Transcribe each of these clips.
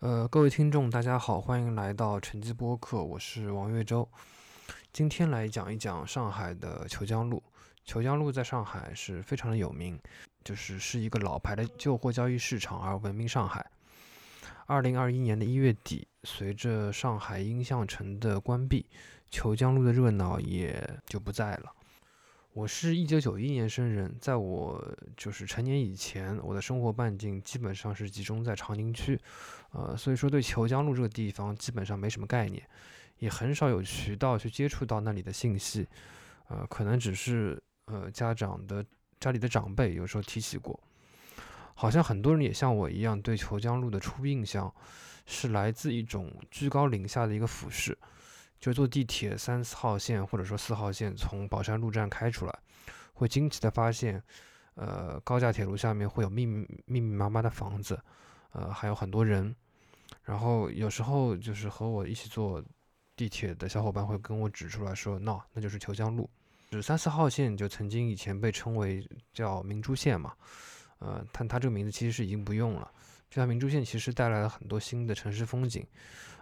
呃，各位听众，大家好，欢迎来到晨记播客，我是王月洲。今天来讲一讲上海的虬江路。虬江路在上海是非常的有名，就是是一个老牌的旧货交易市场而闻名上海。二零二一年的一月底，随着上海音像城的关闭，虬江路的热闹也就不在了。我是一九九一年生人，在我就是成年以前，我的生活半径基本上是集中在长宁区，呃，所以说对虬江路这个地方基本上没什么概念，也很少有渠道去接触到那里的信息，呃，可能只是呃家长的家里的长辈有时候提起过，好像很多人也像我一样，对虬江路的初印象是来自一种居高临下的一个俯视。就坐地铁三四号线或者说四号线从宝山路站开出来，会惊奇的发现，呃，高架铁路下面会有密密密密麻麻的房子，呃，还有很多人。然后有时候就是和我一起坐地铁的小伙伴会跟我指出来说，no，那就是虬江路。就三四号线就曾经以前被称为叫明珠线嘛，呃，但它这个名字其实是已经不用了。这条明珠线其实带来了很多新的城市风景，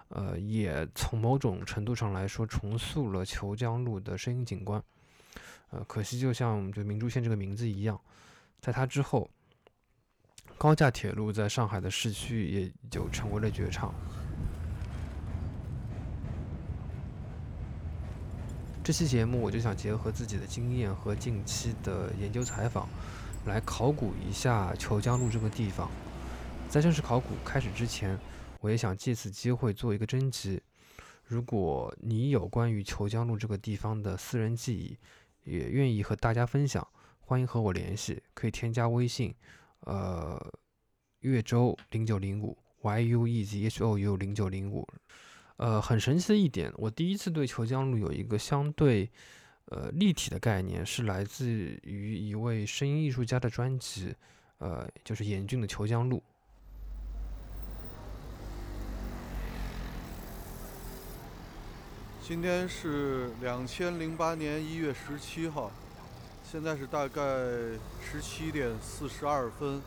呃，也从某种程度上来说重塑了虬江路的声音景观。呃，可惜就像就明珠线这个名字一样，在它之后，高架铁路在上海的市区也就成为了绝唱。这期节目我就想结合自己的经验和近期的研究采访，来考古一下虬江路这个地方。在正式考古开始之前，我也想借此机会做一个征集。如果你有关于虬江路这个地方的私人记忆，也愿意和大家分享，欢迎和我联系，可以添加微信，呃，岳州零九零五 y u e z h o u 零九零五。呃，很神奇的一点，我第一次对虬江路有一个相对呃立体的概念，是来自于一位声音艺术家的专辑，呃，就是严峻的虬江路。今天是两千零八年一月十七号，现在是大概十七点四十二分。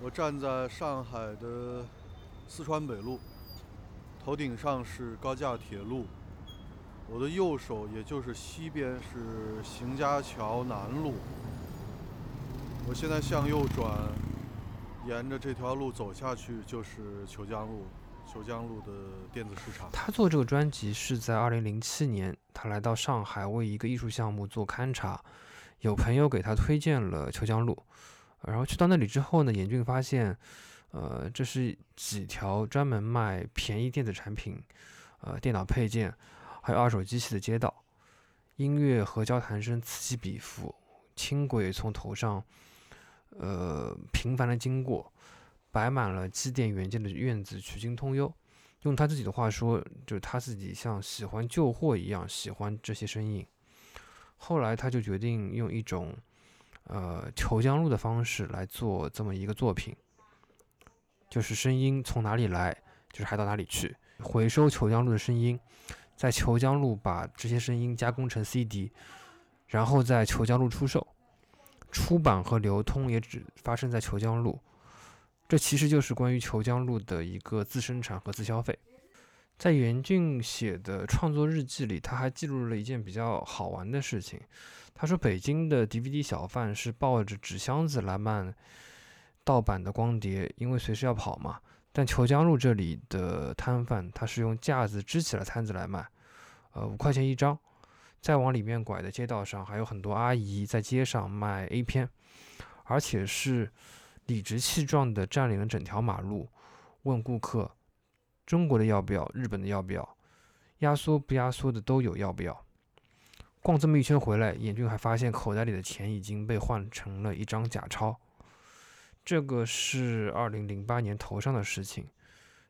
我站在上海的四川北路，头顶上是高架铁路，我的右手也就是西边是邢家桥南路。我现在向右转，沿着这条路走下去就是虬江路。秋江路的电子市场。他做这个专辑是在二零零七年，他来到上海为一个艺术项目做勘察，有朋友给他推荐了秋江路，然后去到那里之后呢，严峻发现，呃，这是几条专门卖便宜电子产品、呃电脑配件，还有二手机器的街道，音乐和交谈声此起彼伏，轻轨从头上，呃频繁的经过。摆满了机电元件的院子，曲径通幽。用他自己的话说，就是他自己像喜欢旧货一样喜欢这些身影。后来他就决定用一种呃求江路的方式来做这么一个作品，就是声音从哪里来，就是还到哪里去。回收求江路的声音，在求江路把这些声音加工成 CD，然后在求江路出售。出版和流通也只发生在求江路。这其实就是关于虬江路的一个自生产和自消费。在严峻写的创作日记里，他还记录了一件比较好玩的事情。他说，北京的 DVD 小贩是抱着纸箱子来卖盗版的光碟，因为随时要跑嘛。但虬江路这里的摊贩，他是用架子支起了摊子来卖，呃，五块钱一张。再往里面拐的街道上，还有很多阿姨在街上卖 A 片，而且是。理直气壮地占领了整条马路，问顾客：“中国的要不要？日本的要不要？压缩不压缩的都有，要不要？”逛这么一圈回来，严峻还发现口袋里的钱已经被换成了一张假钞。这个是二零零八年头上的事情。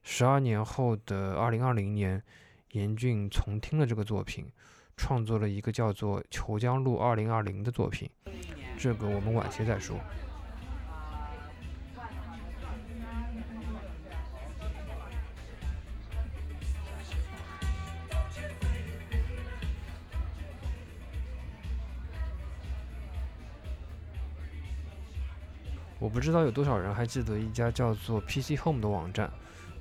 十二年后的二零二零年，严峻重听了这个作品，创作了一个叫做《虬江路二零二零》的作品。这个我们晚些再说。我不知道有多少人还记得一家叫做 PC Home 的网站。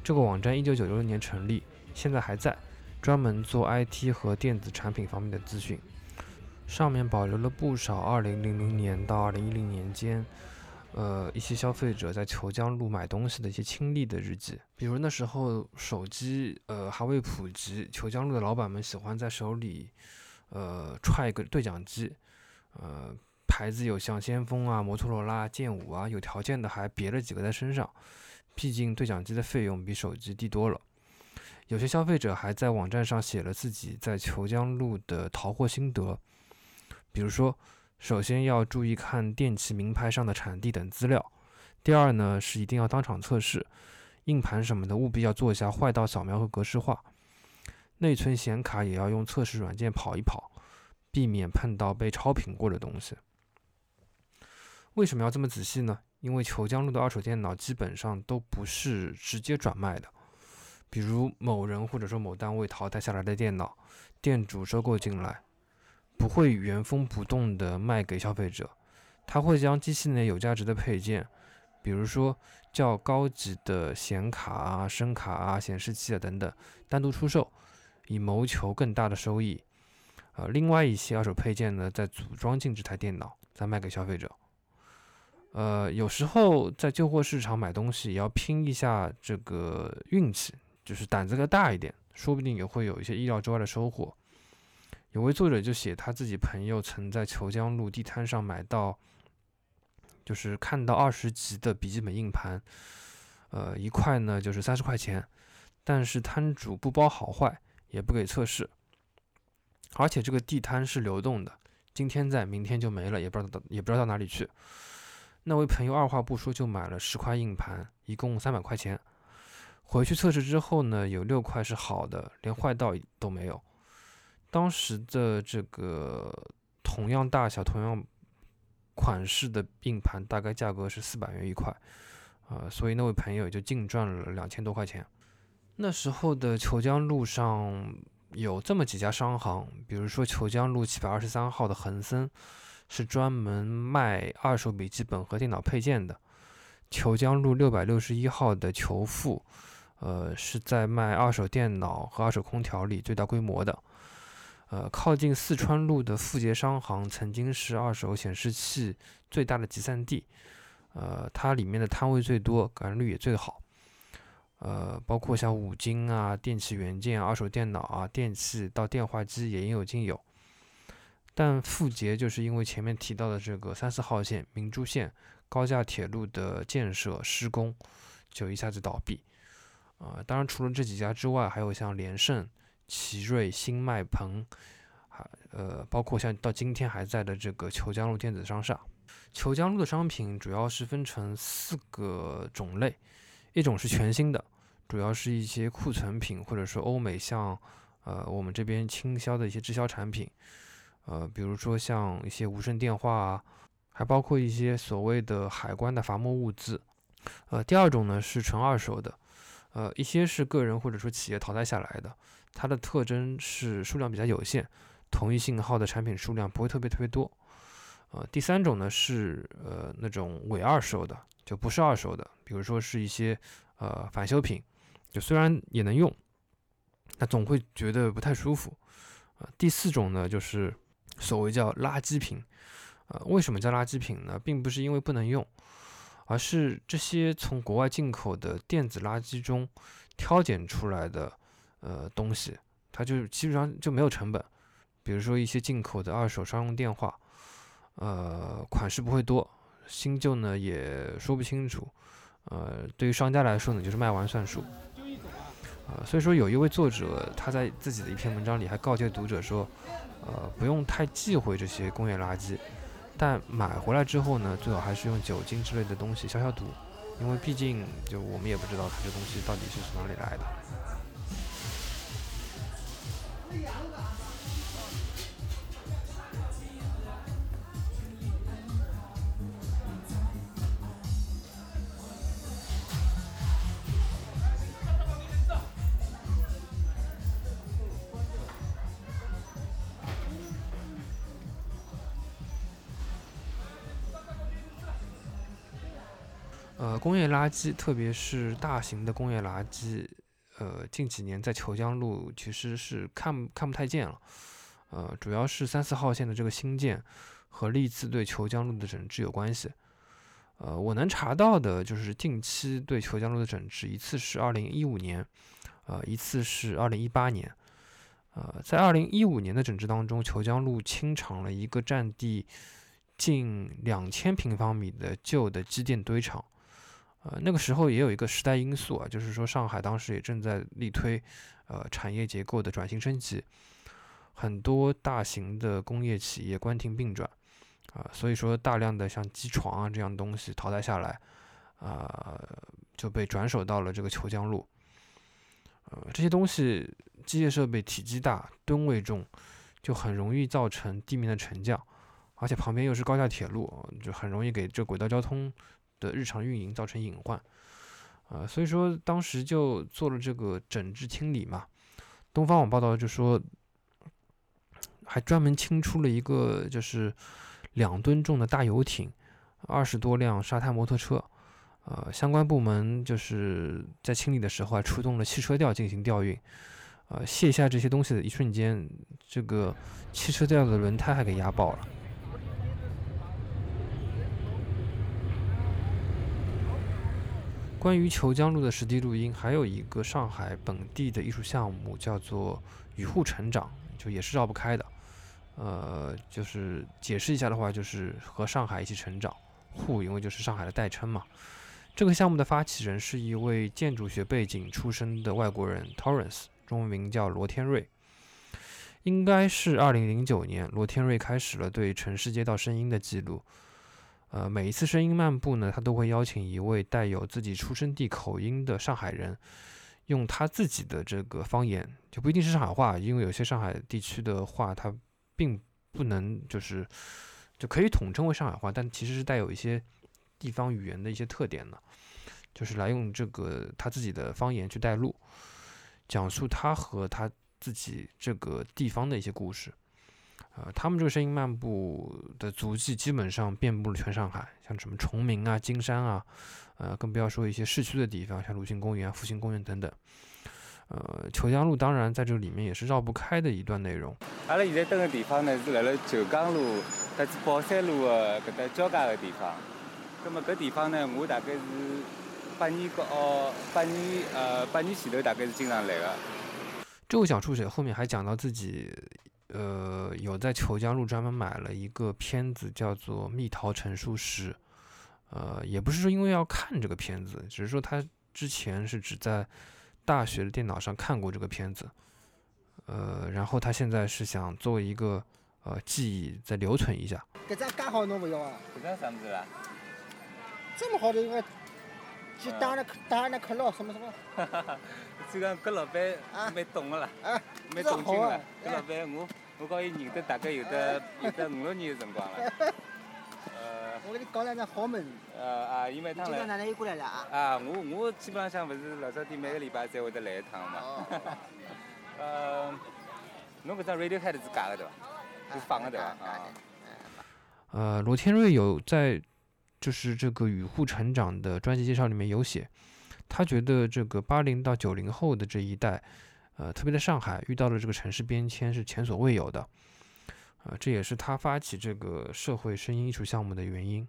这个网站一九九六年成立，现在还在，专门做 IT 和电子产品方面的资讯。上面保留了不少二零零零年到二零一零年间，呃，一些消费者在虬江路买东西的一些亲历的日记。比如那时候手机呃还未普及，虬江路的老板们喜欢在手里呃揣一个对讲机，呃。牌子有像先锋啊、摩托罗拉、剑舞啊，有条件的还别了几个在身上。毕竟对讲机的费用比手机低多了。有些消费者还在网站上写了自己在虬江路的淘货心得，比如说，首先要注意看电器名牌上的产地等资料。第二呢，是一定要当场测试，硬盘什么的务必要做一下坏道扫描和格式化。内存显卡也要用测试软件跑一跑，避免碰到被超频过的东西。为什么要这么仔细呢？因为虬江路的二手电脑基本上都不是直接转卖的，比如某人或者说某单位淘汰下来的电脑，店主收购进来，不会原封不动的卖给消费者，他会将机器内有价值的配件，比如说较高级的显卡啊、声卡啊、显示器啊等等，单独出售，以谋求更大的收益。呃，另外一些二手配件呢，再组装进这台电脑，再卖给消费者。呃，有时候在旧货市场买东西也要拼一下这个运气，就是胆子要大一点，说不定也会有一些意料之外的收获。有位作者就写他自己朋友曾在虬江路地摊上买到，就是看到二十级的笔记本硬盘，呃，一块呢就是三十块钱，但是摊主不包好坏，也不给测试，而且这个地摊是流动的，今天在，明天就没了，也不知道到也不知道到哪里去。那位朋友二话不说就买了十块硬盘，一共三百块钱。回去测试之后呢，有六块是好的，连坏道都没有。当时的这个同样大小、同样款式的硬盘，大概价格是四百元一块，啊，所以那位朋友就净赚了两千多块钱。那时候的虬江路上有这么几家商行，比如说虬江路七百二十三号的恒森。是专门卖二手笔记本和电脑配件的。虬江路六百六十一号的虬富，呃，是在卖二手电脑和二手空调里最大规模的。呃，靠近四川路的富杰商行曾经是二手显示器最大的集散地，呃，它里面的摊位最多，感染率也最好。呃，包括像五金啊、电器元件、二手电脑啊、电器到电话机也应有尽有。但富捷就是因为前面提到的这个三四号线明珠线高架铁路的建设施工，就一下子倒闭。啊，当然除了这几家之外，还有像联盛、奇瑞、新迈鹏，还呃，包括像到今天还在的这个虬江路电子商厦。虬江路的商品主要是分成四个种类，一种是全新的，主要是一些库存品，或者说欧美像呃我们这边倾销的一些滞销产品。呃，比如说像一些无声电话啊，还包括一些所谓的海关的罚没物资。呃，第二种呢是纯二手的，呃，一些是个人或者说企业淘汰下来的，它的特征是数量比较有限，同一型号的产品数量不会特别特别多。呃，第三种呢是呃那种伪二手的，就不是二手的，比如说是一些呃返修品，就虽然也能用，但总会觉得不太舒服。呃，第四种呢就是。所谓叫垃圾品，呃，为什么叫垃圾品呢？并不是因为不能用，而是这些从国外进口的电子垃圾中挑拣出来的呃东西，它就基本上就没有成本。比如说一些进口的二手商用电话，呃，款式不会多，新旧呢也说不清楚，呃，对于商家来说呢，就是卖完算数。啊，所以说有一位作者他在自己的一篇文章里还告诫读者说。呃，不用太忌讳这些工业垃圾，但买回来之后呢，最好还是用酒精之类的东西消消毒，因为毕竟就我们也不知道它这东西到底是从哪里来的。呃，工业垃圾，特别是大型的工业垃圾，呃，近几年在虬江路其实是看看不太见了。呃，主要是三四号线的这个新建和历次对虬江路的整治有关系。呃，我能查到的就是近期对虬江路的整治，一次是二零一五年，呃，一次是二零一八年。呃，在二零一五年的整治当中，虬江路清场了一个占地近两千平方米的旧的机电堆场。呃，那个时候也有一个时代因素啊，就是说上海当时也正在力推呃产业结构的转型升级，很多大型的工业企业关停并转啊，所以说大量的像机床啊这样东西淘汰下来，啊就被转手到了这个虬江路。呃，这些东西机械设备体积大、吨位重，就很容易造成地面的沉降，而且旁边又是高架铁路，就很容易给这轨道交通。的日常运营造成隐患，啊，所以说当时就做了这个整治清理嘛。东方网报道就说，还专门清出了一个就是两吨重的大游艇，二十多辆沙滩摩托车，呃，相关部门就是在清理的时候还出动了汽车吊进行吊运，呃，卸下这些东西的一瞬间，这个汽车吊的轮胎还给压爆了。关于虬江路的实地录音，还有一个上海本地的艺术项目叫做“与户成长”，就也是绕不开的。呃，就是解释一下的话，就是和上海一起成长。户因为就是上海的代称嘛。这个项目的发起人是一位建筑学背景出身的外国人 Torrance，中文名叫罗天瑞。应该是2009年，罗天瑞开始了对城市街道声音的记录。呃，每一次声音漫步呢，他都会邀请一位带有自己出生地口音的上海人，用他自己的这个方言，就不一定是上海话，因为有些上海地区的话，它并不能就是就可以统称为上海话，但其实是带有一些地方语言的一些特点的，就是来用这个他自己的方言去带路，讲述他和他自己这个地方的一些故事。呃，他们这个声音漫步的足迹基本上遍布了全上海，像什么崇明啊、金山啊，呃，更不要说一些市区的地方，像鲁迅公园、复兴公园等等。呃，虬江路当然在这里面也是绕不开的一段内容。阿拉现在登的地方呢，是辣辣虬江路和子宝山路的搿搭交界的地方。那么搿地方呢，我大概是八年个哦，八年呃八年前头大概是经常来的。这位讲述者后面还讲到自己。呃，有在虬江路专门买了一个片子，叫做《蜜桃成熟时》。呃，也不是说因为要看这个片子，只是说他之前是只在大学的电脑上看过这个片子。呃，然后他现在是想作为一个呃记忆再留存一下。这张刚好侬不要啊？这张什么？这么好的一个，就当然当然可乐什么什么。哈哈哈，这个搿老板蛮懂的啦，啊，蛮懂劲的。搿老板我。我跟伊认得大概有得有得五六年的辰光了。呃，我给你讲两桩好么子。呃啊，伊每趟来。今朝哪能又过来了啊？啊，我我基本上勿是老早点每个礼拜才会得来一趟嘛。呃，侬搿张 Radiohead 是假的对伐？是放的对伐？啊。呃，罗天瑞有在就是这个与户成长的专辑介绍里面有写，他觉得这个八零到九零后的这一代。呃，特别在上海遇到的这个城市变迁是前所未有的，呃，这也是他发起这个社会声音艺术项目的原因。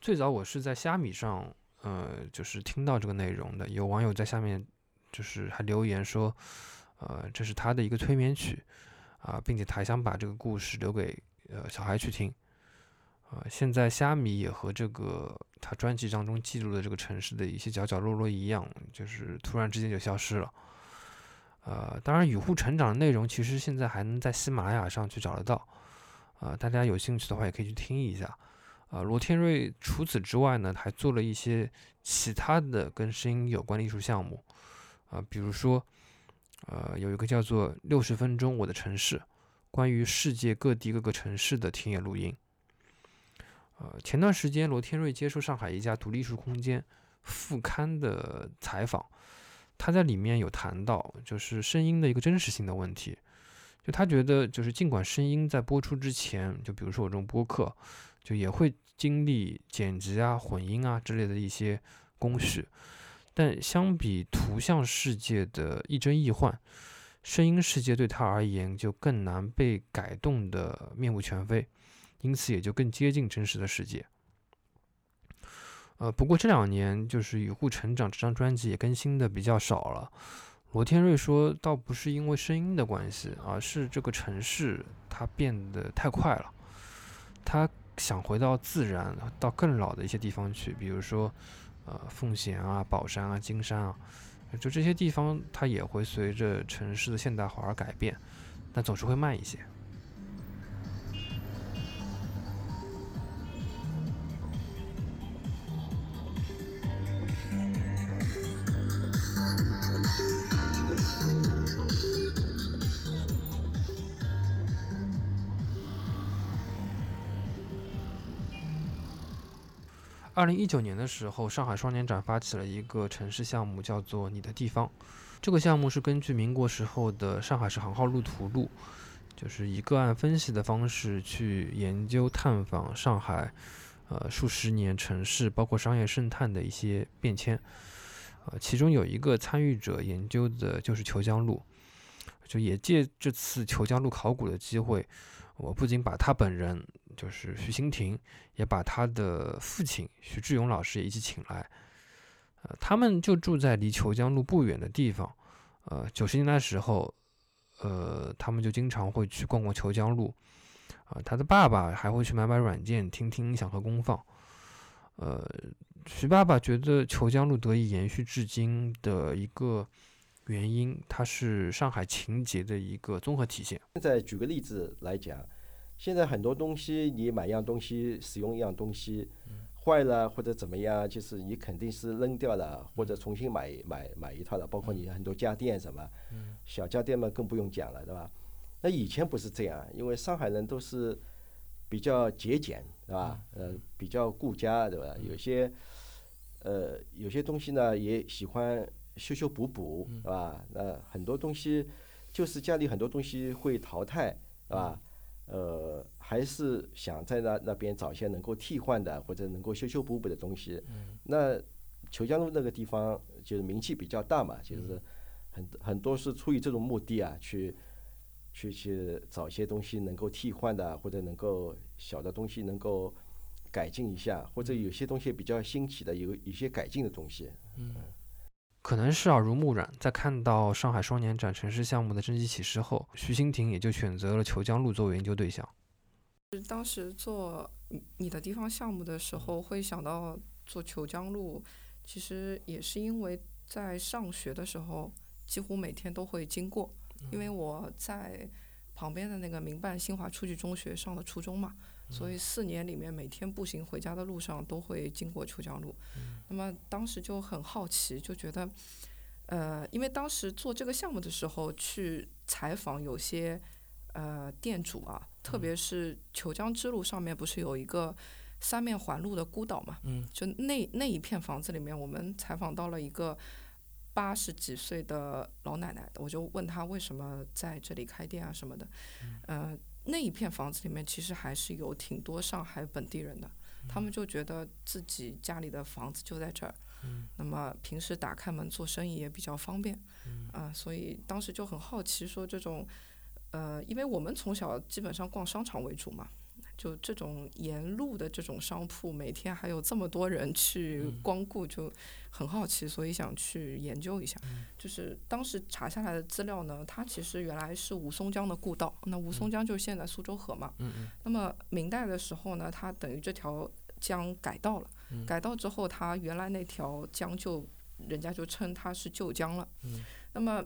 最早我是在虾米上，呃，就是听到这个内容的，有网友在下面就是还留言说，呃，这是他的一个催眠曲啊，并且他还想把这个故事留给呃小孩去听。啊，现在虾米也和这个他专辑当中记录的这个城市的一些角角落落一样，就是突然之间就消失了。呃，当然，雨户成长的内容其实现在还能在喜马拉雅上去找得到。啊，大家有兴趣的话也可以去听一下。啊，罗天瑞除此之外呢，还做了一些其他的跟声音有关的艺术项目。啊，比如说，呃，有一个叫做《六十分钟我的城市》，关于世界各地各个城市的田野录音。呃，前段时间罗天瑞接受上海一家独立艺术空间副刊的采访，他在里面有谈到，就是声音的一个真实性的问题。就他觉得，就是尽管声音在播出之前，就比如说我这种播客，就也会经历剪辑啊、混音啊之类的一些工序。但相比图像世界的亦真亦幻，声音世界对他而言就更难被改动的面目全非，因此也就更接近真实的世界。呃，不过这两年就是《雨户成长》这张专辑也更新的比较少了。罗天瑞说，倒不是因为声音的关系，而是这个城市它变得太快了，他想回到自然，到更老的一些地方去，比如说，呃，奉贤啊、宝山啊、金山啊，就这些地方，它也会随着城市的现代化而改变，但总是会慢一些。二零一九年的时候，上海双年展发起了一个城市项目，叫做“你的地方”。这个项目是根据民国时候的上海市航号路图录，就是以个案分析的方式去研究探访上海，呃，数十年城市包括商业生态的一些变迁。呃，其中有一个参与者研究的就是虬江路，就也借这次虬江路考古的机会，我不仅把他本人。就是徐新亭也把他的父亲徐志勇老师也一起请来，呃，他们就住在离虬江路不远的地方，呃，九十年代时候，呃，他们就经常会去逛逛虬江路，啊，他的爸爸还会去买买软件，听听音响和功放，呃，徐爸爸觉得虬江路得以延续至今的一个原因，它是上海情节的一个综合体现。现在举个例子来讲。现在很多东西，你买样东西使用一样东西，坏了或者怎么样，就是你肯定是扔掉了或者重新买买买一套了。包括你很多家电什么，小家电嘛更不用讲了，对吧？那以前不是这样，因为上海人都是比较节俭，对吧？呃，比较顾家，对吧？有些呃有些东西呢也喜欢修修补补，对吧？那很多东西就是家里很多东西会淘汰，对吧？呃，还是想在那那边找一些能够替换的或者能够修修补补的东西。那虬江路那个地方就是名气比较大嘛，就是很很多是出于这种目的啊，去去去找一些东西能够替换的，或者能够小的东西能够改进一下，或者有些东西比较新奇的，有一些改进的东西。嗯。可能是耳濡目染，在看到上海双年展城市项目的征集启事后，徐新亭也就选择了虬江路作为研究对象。当时做你的地方项目的时候，会想到做虬江路，其实也是因为在上学的时候，几乎每天都会经过，因为我在旁边的那个民办新华初级中学上的初中嘛。所以四年里面，每天步行回家的路上都会经过虬江路。那么当时就很好奇，就觉得，呃，因为当时做这个项目的时候去采访有些呃店主啊，特别是虬江之路上面不是有一个三面环路的孤岛嘛？嗯。就那那一片房子里面，我们采访到了一个八十几岁的老奶奶，我就问她为什么在这里开店啊什么的，嗯。那一片房子里面其实还是有挺多上海本地人的，他们就觉得自己家里的房子就在这儿，那么平时打开门做生意也比较方便，啊，所以当时就很好奇说这种，呃，因为我们从小基本上逛商场为主嘛。就这种沿路的这种商铺，每天还有这么多人去光顾，就很好奇，所以想去研究一下。就是当时查下来的资料呢，它其实原来是吴淞江的故道，那吴淞江就是现在苏州河嘛。那么明代的时候呢，它等于这条江改道了，改道之后，它原来那条江就人家就称它是旧江了。那么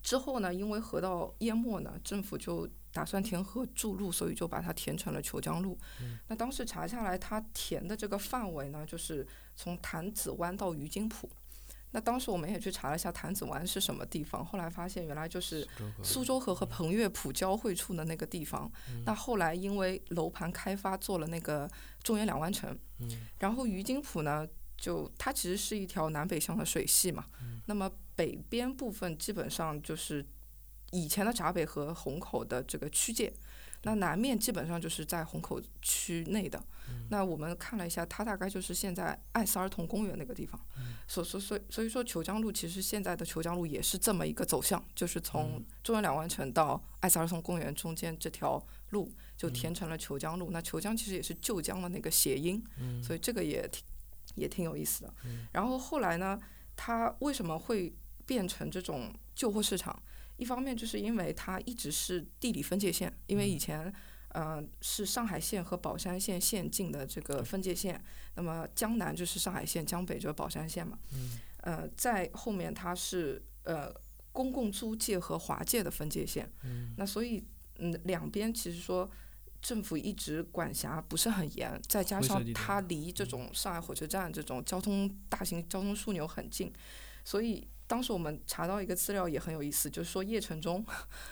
之后呢，因为河道淹没呢，政府就。打算填河筑路，所以就把它填成了虬江路。那当时查下来，它填的这个范围呢，就是从潭子湾到于金浦。那当时我们也去查了一下潭子湾是什么地方，后来发现原来就是苏州河和彭越浦交汇处的那个地方。那后来因为楼盘开发做了那个中原两湾城。然后于金浦呢，就它其实是一条南北向的水系嘛。那么北边部分基本上就是。以前的闸北和虹口的这个区界，那南面基本上就是在虹口区内的。嗯那我们看了一下，它大概就是现在艾斯儿童公园那个地方。嗯所所所以所以说，虬江路其实现在的虬江路也是这么一个走向，就是从嗯中原两湾城到艾斯儿童公园中间这条路就嗯填成了虬江路。那虬江其实也是旧江的那个谐音，嗯所以这个也挺也挺有意思的。然后后来呢，它为什么会变成这种旧货市场？一方面就是因为它一直是地理分界线，因为以前。呃，是上海县和宝山县县境的这个分界线，那么江南就是上海县，江北就是宝山县嘛。呃，在后面它是呃公共租界和华界的分界线。那所以嗯，两边其实说政府一直管辖不是很严，再加上它离这种上海火车站这种交通大型交通枢纽很近，所以当时我们查到一个资料也很有意思，就是说叶承忠，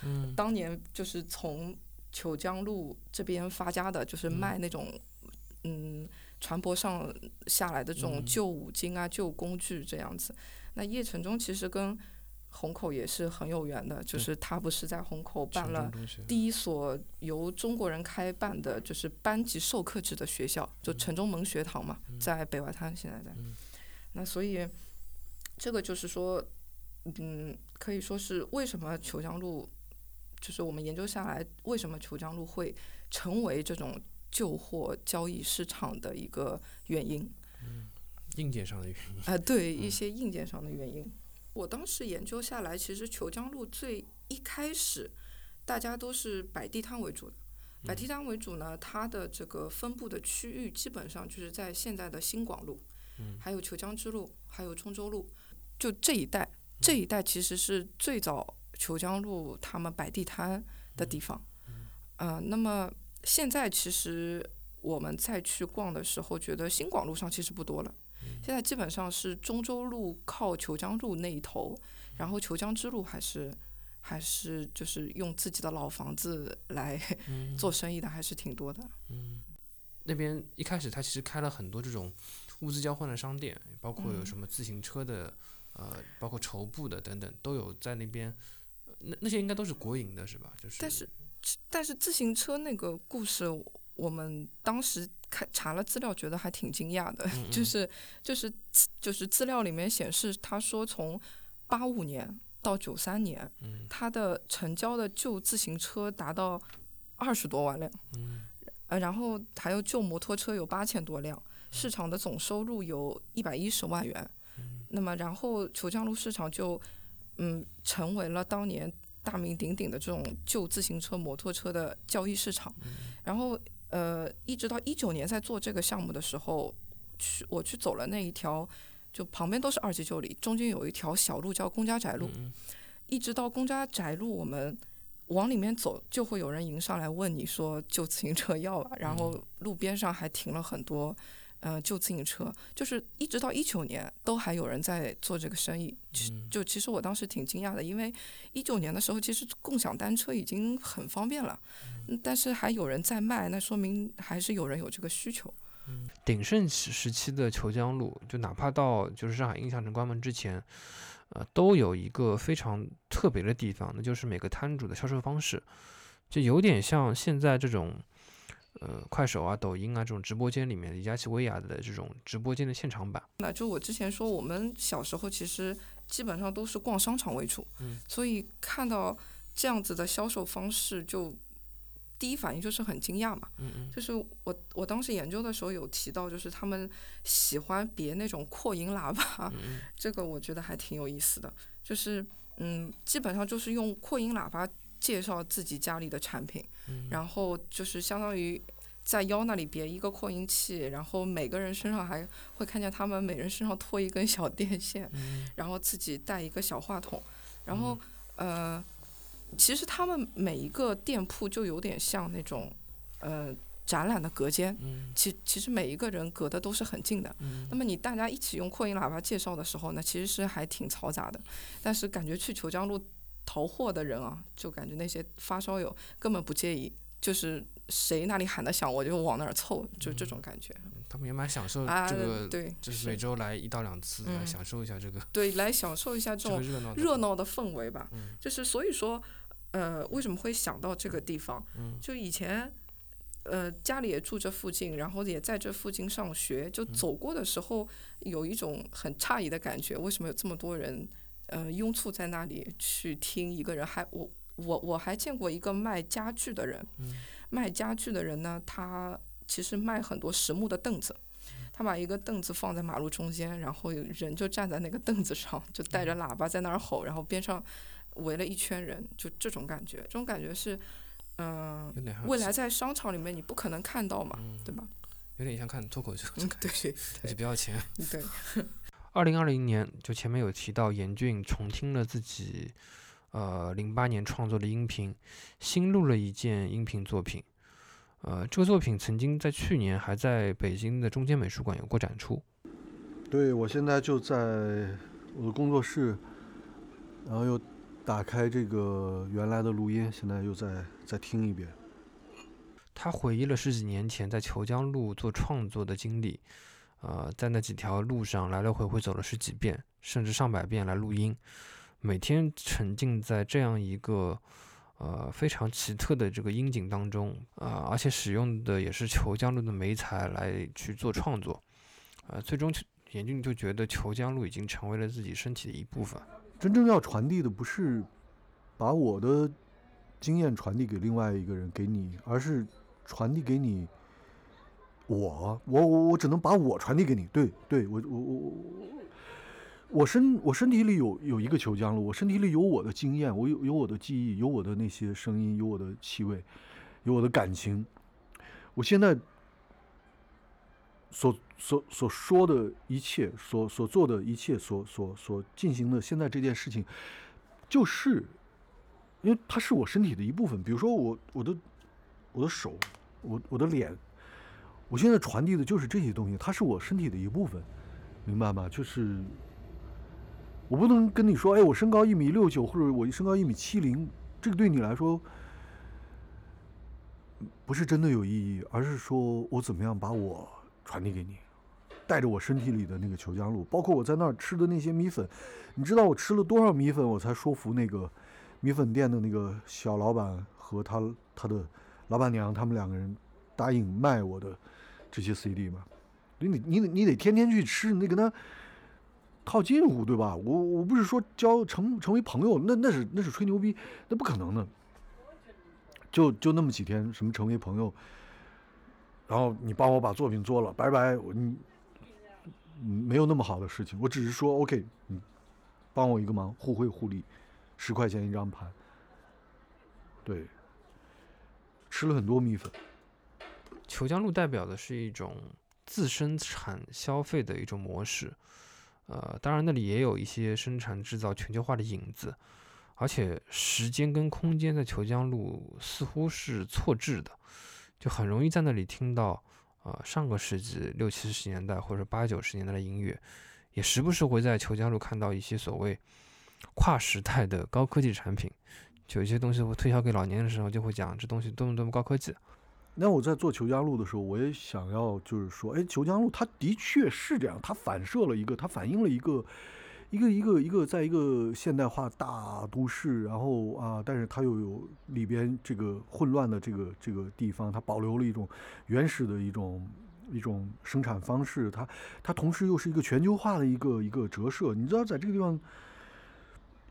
嗯。当年就是从九江路这边发家的，就是卖那种嗯。船舶上下来的这种嗯。旧五金啊、旧工具这样子。那叶承忠其实跟虹口也是很有缘的，就是他不是在虹口办了第一所由中国人开办的，就是班级授课制的学校，就城中门学堂嘛，在北外滩现在在。那所以这个就是说，嗯，可以说是为什么虬江路，就是我们研究下来，为什么虬江路会成为这种旧货交易市场的一个原因。硬件上的原因。啊、对一些硬件上的原因。我当时研究下来，其实虬江路最一开始，大家都是摆地摊为主的。摆地摊为主呢，它的这个分布的区域基本上就是在现在的新广路，还有虬江支路，还有中州路，就这一带。这一带其实是最早虬江路他们摆地摊的地方。呃，那么现在其实我们再去逛的时候，觉得新广路上其实不多了。现在基本上是中州路靠虬江路那一头，然后虬江之路还是还是就是用自己的老房子来 做生意的，还是挺多的。那边一开始他其实开了很多这种物资交换的商店，包括有什么自行车的，呃，包括绸布的等等，都有在那边。呃那那些应该都是国营的，是吧？就是。但是但是自行车那个故事，我们当时看查了资料，觉得还挺惊讶的，就是就是就是资料里面显示，他说从八五年到九三年，他的成交的旧自行车达到二十多万辆，呃，然后还有旧摩托车有八千多辆，市场的总收入有一百一十万元。那么，然后虬江路市场就嗯成为了当年大名鼎鼎的这种旧自行车、摩托车的交易市场。然后呃，一直到一九年在做这个项目的时候，去我去走了那一条，就旁边都是二级旧里，中间有一条小路叫公家宅路，一直到公家宅路，我们往里面走，就会有人迎上来问你说旧自行车要吧，然后路边上还停了很多。呃，旧自行车就是一直到一九年都还有人在做这个生意，其就其实我当时挺惊讶的，因为一九年的时候其实共享单车已经很方便了，嗯。但是还有人在卖，那说明还是有人有这个需求。鼎盛时时期的虬江路，就哪怕到就是上海印象城关门之前，呃，都有一个非常特别的地方，那就是每个摊主的销售方式，就有点像现在这种，呃，快手啊、抖音啊这种直播间里面李佳琦、薇娅的这种直播间的现场版。那就我之前说，我们小时候其实基本上都是逛商场为主，所以看到这样子的销售方式，就第一反应就是很惊讶嘛。就是我我当时研究的时候有提到，就是他们喜欢别那种扩音喇叭，这个我觉得还挺有意思的。就是嗯，基本上就是用扩音喇叭介绍自己家里的产品，然后就是相当于。在腰那里别一个扩音器，然后每个人身上还会看见他们每人身上拖一根小电线，然后自己带一个小话筒，然后呃，其实他们每一个店铺就有点像那种呃展览的隔间，其其实每一个人隔的都是很近的。那么你大家一起用扩音喇叭介绍的时候呢，其实是还挺嘈杂的，但是感觉去虬江路淘货的人啊，就感觉那些发烧友根本不介意。就是谁那里喊得响，我就往那儿凑，就这种感觉。他们也蛮享受啊这个，对就是每周来一到两次来享受一下这个对，来享受一下这种热闹的热闹的氛围吧。嗯就是所以说，呃，为什么会想到这个地方？就以前，呃，家里也住这附近，然后也在这附近上学，就走过的时候有一种很诧异的感觉，为什么有这么多人，呃，拥簇在那里去听一个人？还我我我还见过一个卖家具的人，卖家具的人呢，他其实卖很多实木的凳子。他把一个凳子放在马路中间，然后人就站在那个凳子上，就带着喇叭在那儿吼，然后边上围了一圈人，就这种感觉。这种感觉是，嗯，未来在商场里面你不可能看到嘛，对吧？有点像看脱口秀，对，而且不要钱。对。二零二零年，就前面有提到，严俊重听了自己，呃，零八年创作的音频，新录了一件音频作品。呃，这个作品曾经在去年还在北京的中间美术馆有过展出。对，我现在就在我的工作室，然后又打开这个原来的录音，现在又再再听一遍。他回忆了十几年前在虬江路做创作的经历，呃，在那几条路上来来回回走了十几遍，甚至上百遍来录音，每天沉浸在这样一个。呃，非常奇特的这个音景当中，啊，而且使用的也是虬江路的梅材来去做创作，呃，最终严俊就觉得虬江路已经成为了自己身体的一部分。真正要传递的不是把我的经验传递给另外一个人给你，而是传递给你我，我我我只能把我传递给你。对对，我我我我。我身我身体里有有一个球江了，我身体里有我的经验，我有有我的记忆，有我的那些声音，有我的气味，有我的感情。我现在所所所说的一切，所所做的一切，所所所进行的现在这件事情，就是因为它是我身体的一部分。比如说我我的我的手，我我的脸，我现在传递的就是这些东西，它是我身体的一部分，明白吗？就是。我不能跟你说，哎，我身高一米六九，或者我身高一米七零，这个对你来说不是真的有意义，而是说我怎么样把我传递给你，带着我身体里的那个虬江路，包括我在那儿吃的那些米粉，你知道我吃了多少米粉，我才说服那个米粉店的那个小老板和他他的老板娘，他们两个人答应卖我的这些 CD 吗？你你你得你得天天去吃，你得跟他。套近乎，对吧？我我不是说交成成为朋友，那那是那是吹牛逼，那不可能的。就就那么几天，什么成为朋友，然后你帮我把作品做了，拜拜，我你没有那么好的事情。我只是说，OK，你帮我一个忙，互惠互利，十块钱一张盘。对，吃了很多米粉。虬江路代表的是一种自生产消费的一种模式。呃，当然那里也有一些生产制造全球化的影子，而且时间跟空间在虬江路似乎是错置的，就很容易在那里听到呃上个世纪六七十年代或者八九十年代的音乐，也时不时会在虬江路看到一些所谓跨时代的高科技产品，就有一些东西会推销给老年人的时候，就会讲这东西多么多么高科技。那我在做虬江路的时候，我也想要，就是说，哎，虬江路它的确是这样，它反射了一个，它反映了一个，一个一个一个，在一个现代化大都市，然后啊，但是它又有里边这个混乱的这个这个地方，它保留了一种原始的一种一种生产方式，它它同时又是一个全球化的一个一个折射，你知道，在这个地方。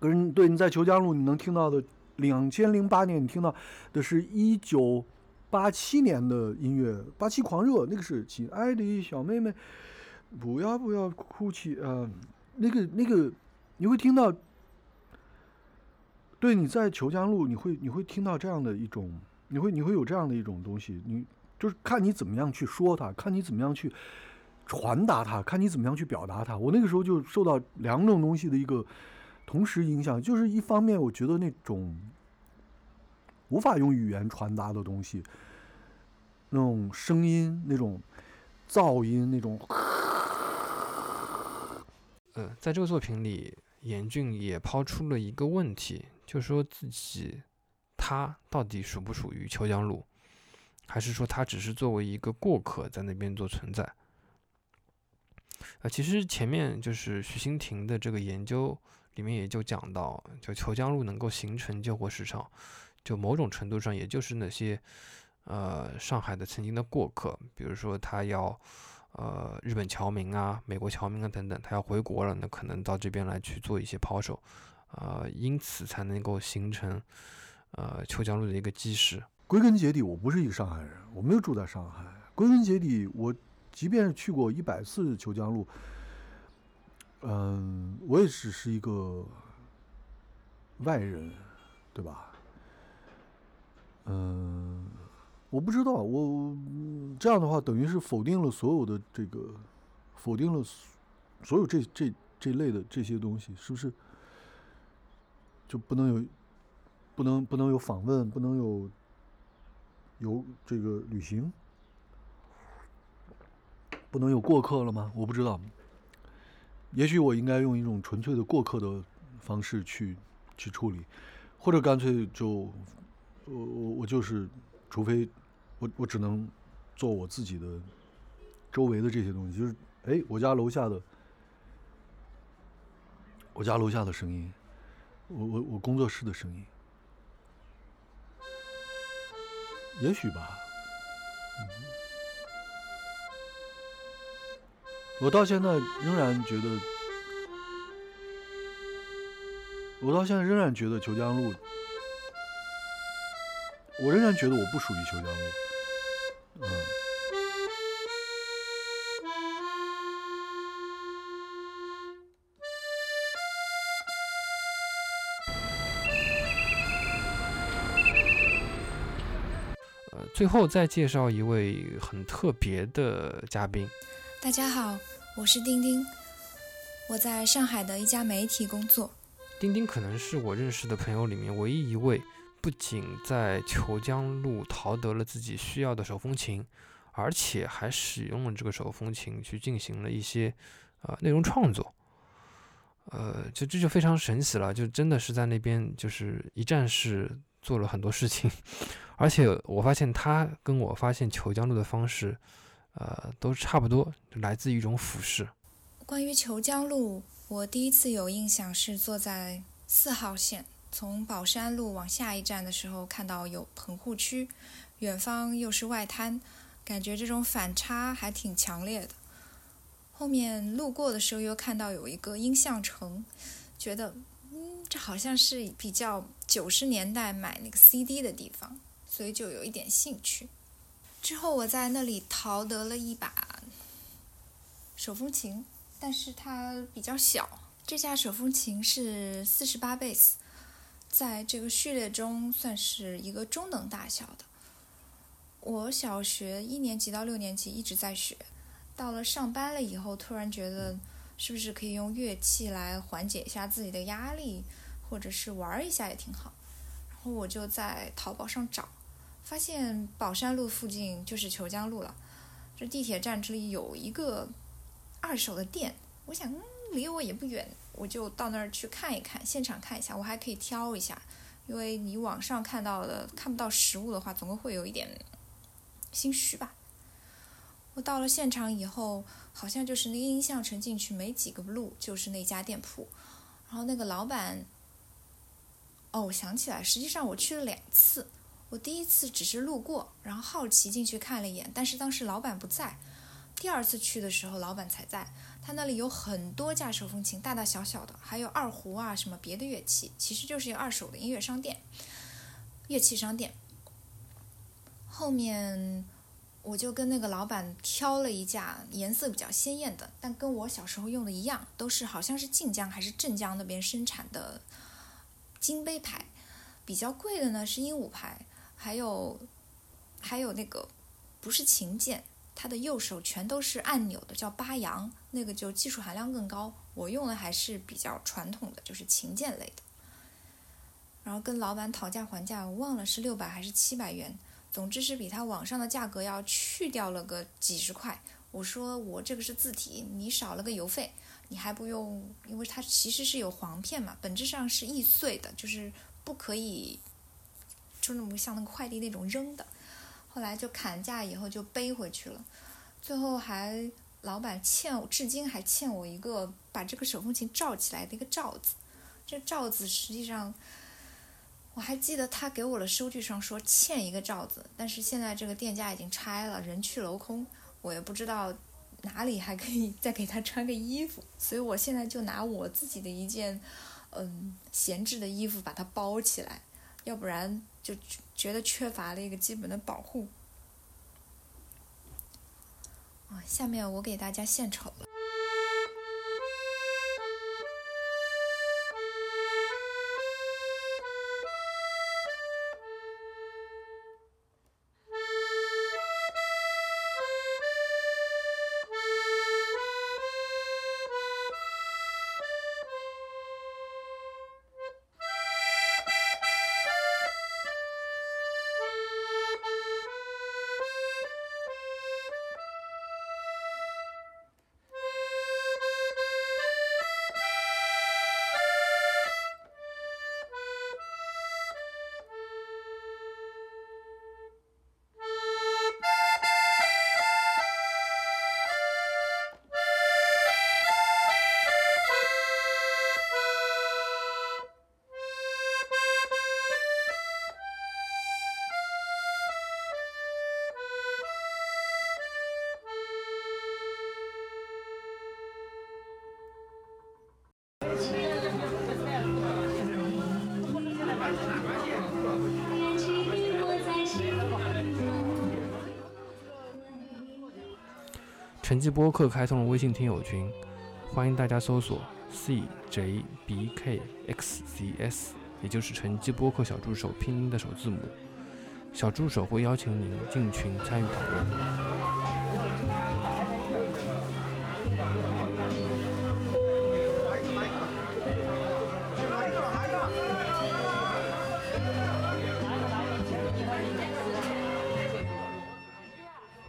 可是，对你在虬江路你能听到的，两千零八年你听到的是一九八七年的音乐，《八七狂热》，那个是亲爱的小妹妹，不要不要哭泣呃，那个那个你会听到，对，你在虬江路你会你会听到这样的一种，你会你会有这样的一种东西，你就是看你怎么样去说它，看你怎么样去传达它，看你怎么样去表达它。我那个时候就受到两种东西的一个。同时影响就是一方面，我觉得那种无法用语言传达的东西，那种声音、那种噪音、那种，呃，在这个作品里，严俊也抛出了一个问题，就说自己他到底属不属于秋江路，还是说他只是作为一个过客在那边做存在？呃，其实前面就是徐新亭的这个研究里面也就讲到，就虬江路能够形成旧货市场，就某种程度上也就是那些呃上海的曾经的过客，比如说他要呃日本侨民啊、美国侨民啊等等，他要回国了，那可能到这边来去做一些抛售，呃，因此才能够形成呃虬江路的一个基石。归根结底，我不是一个上海人，我没有住在上海。归根结底，我即便是去过一百次虬江路，嗯，我也只是一个外人，对吧？嗯，我不知道，我这样的话等于是否定了所有的这个，否定了所有这这这类的这些东西，是不是？就不能有，不能不能有访问，不能有。有这个旅行，不能有过客了吗？我不知道，也许我应该用一种纯粹的过客的方式去去处理，或者干脆就我我我就是，除非我我只能做我自己的周围的这些东西，就是哎，我家楼下的，我家楼下的声音，我我我工作室的声音。也许吧，我到现在仍然觉得，我到现在仍然觉得裘江路，我仍然觉得我不属于裘江路，嗯。最后再介绍一位很特别的嘉宾。大家好，我是丁丁，我在上海的一家媒体工作。丁丁可能是我认识的朋友里面唯一一位不仅在虬江路淘得了自己需要的手风琴，而且还使用了这个手风琴去进行了一些呃内容创作。呃，就这就非常神奇了，就真的是在那边就是一站式做了很多事情。而且我发现他跟我发现虬江路的方式，呃，都差不多，来自于一种俯视。关于虬江路，我第一次有印象是坐在四号线从宝山路往下一站的时候，看到有棚户区，远方又是外滩，感觉这种反差还挺强烈的。后面路过的时候又看到有一个音像城，觉得嗯，这好像是比较九十年代买那个 CD 的地方。所以就有一点兴趣。之后我在那里淘得了一把手风琴，但是它比较小。这架手风琴是四十八贝斯，在这个序列中算是一个中等大小的。我小学一年级到六年级一直在学，到了上班了以后，突然觉得是不是可以用乐器来缓解一下自己的压力，或者是玩一下也挺好。然后我就在淘宝上找。发现宝山路附近就是虬江路了，这地铁站这里有一个二手的店，我想嗯离我也不远，我就到那儿去看一看，现场看一下，我还可以挑一下，因为你网上看到的看不到实物的话，总归会有一点心虚吧。我到了现场以后，好像就是那个音像城进去没几个路就是那家店铺，然后那个老板，哦，我想起来，实际上我去了两次。我第一次只是路过，然后好奇进去看了一眼，但是当时老板不在。第二次去的时候，老板才在。他那里有很多架手风琴，大大小小的，还有二胡啊，什么别的乐器，其实就是一个二手的音乐商店、乐器商店。后面我就跟那个老板挑了一架颜色比较鲜艳的，但跟我小时候用的一样，都是好像是晋江还是镇江那边生产的金杯牌。比较贵的呢是鹦鹉牌。还有，还有那个不是琴键，它的右手全都是按钮的，叫八阳，那个就技术含量更高。我用的还是比较传统的，就是琴键类的。然后跟老板讨价还价，我忘了是六百还是七百元，总之是比他网上的价格要去掉了个几十块。我说我这个是字体，你少了个邮费，你还不用，因为它其实是有黄片嘛，本质上是易碎的，就是不可以，就那么像那个快递那种扔的。后来就砍价以后就背回去了，最后还老板欠我，至今还欠我一个把这个手风琴罩起来的一个罩子。这罩子实际上我还记得他给我的收据上说欠一个罩子，但是现在这个店家已经拆了，人去楼空。我也不知道哪里还可以再给他穿个衣服，所以我现在就拿我自己的一件嗯闲置的衣服把它包起来，要不然就觉得缺乏了一个基本的保护。啊，下面我给大家献丑了。成绩播客开通了微信听友群，欢迎大家搜索 CJBKXCS，也就是成绩播客小助手拼音的首字母。小助手会邀请您进群参与讨论。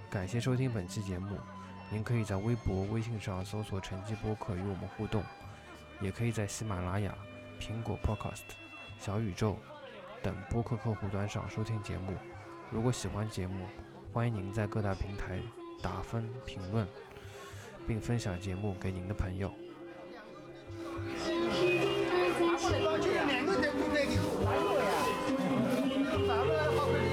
感谢收听本期节目。您可以在微博、微信上搜索“晨迹播客”与我们互动，也可以在喜马拉雅、苹果 Podcast、小宇宙等播客客户端上收听节目。如果喜欢节目，欢迎您在各大平台打分、评论，并分享节目给您的朋友。